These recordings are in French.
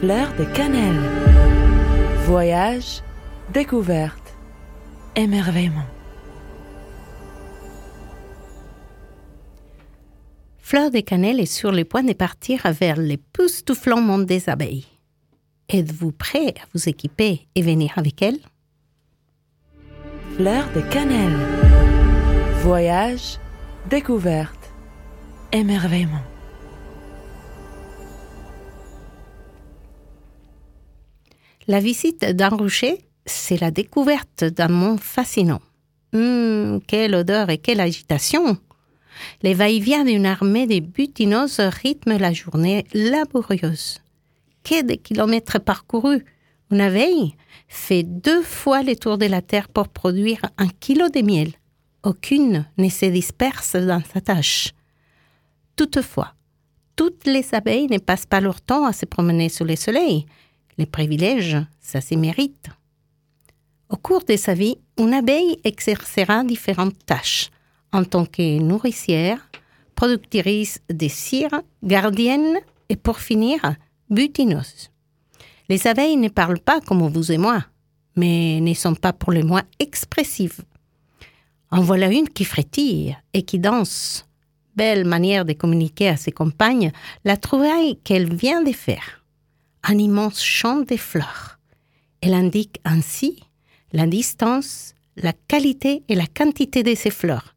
Fleur de cannelle. Voyage, découverte, émerveillement. Fleur de Cannelle est sur le point de partir vers l'époustouflant monde des abeilles. Êtes-vous prêt à vous équiper et venir avec elle? Fleur de cannelle. Voyage, découverte, émerveillement. La visite d'un rocher, c'est la découverte d'un monde fascinant. Hum, quelle odeur et quelle agitation Les va-et-vient d'une armée de butinoses rythment la journée laborieuse. Que de kilomètres parcourus Une abeille fait deux fois le tour de la Terre pour produire un kilo de miel. Aucune ne se disperse dans sa tâche. Toutefois, toutes les abeilles ne passent pas leur temps à se promener sous le soleil. Les privilèges, ça se mérite. Au cours de sa vie, une abeille exercera différentes tâches en tant que nourricière, productrice de cire, gardienne et pour finir, butineuse. Les abeilles ne parlent pas comme vous et moi, mais ne sont pas pour le moins expressives. En voilà une qui frétille et qui danse. Belle manière de communiquer à ses compagnes la trouvaille qu'elle vient de faire un immense champ de fleurs. Elle indique ainsi la distance, la qualité et la quantité de ces fleurs.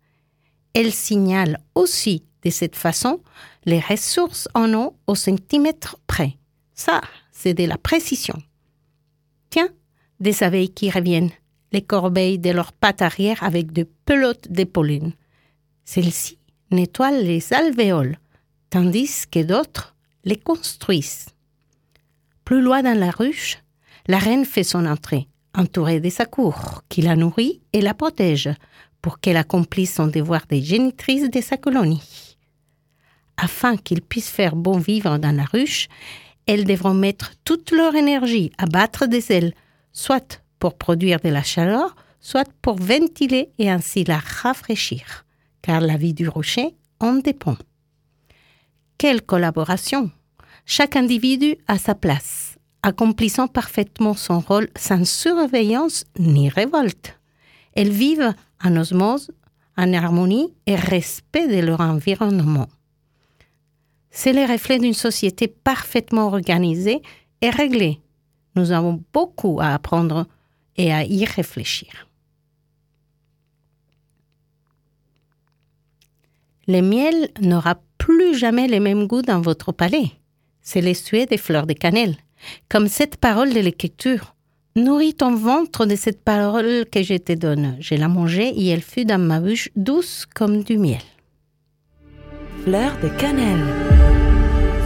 Elle signale aussi de cette façon les ressources en eau au centimètre près. Ça, c'est de la précision. Tiens, des abeilles qui reviennent, les corbeilles de leurs pattes arrière avec de pelotes de pollen. Celles-ci nettoient les alvéoles, tandis que d'autres les construisent. Plus loin dans la ruche, la reine fait son entrée, entourée de sa cour, qui la nourrit et la protège pour qu'elle accomplisse son devoir de génitrice de sa colonie. Afin qu'ils puissent faire bon vivre dans la ruche, elles devront mettre toute leur énergie à battre des ailes, soit pour produire de la chaleur, soit pour ventiler et ainsi la rafraîchir, car la vie du rocher en dépend. Quelle collaboration chaque individu a sa place, accomplissant parfaitement son rôle sans surveillance ni révolte. Elles vivent en osmose, en harmonie et respect de leur environnement. C'est le reflet d'une société parfaitement organisée et réglée. Nous avons beaucoup à apprendre et à y réfléchir. Le miel n'aura plus jamais le même goût dans votre palais c'est l'estuer des fleurs de cannelle. Comme cette parole de l'écriture. Nourris ton ventre de cette parole que je te donne. Je la mangée et elle fut dans ma bouche douce comme du miel. Fleur de cannelle.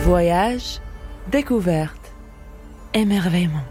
Voyage, découverte, émerveillement.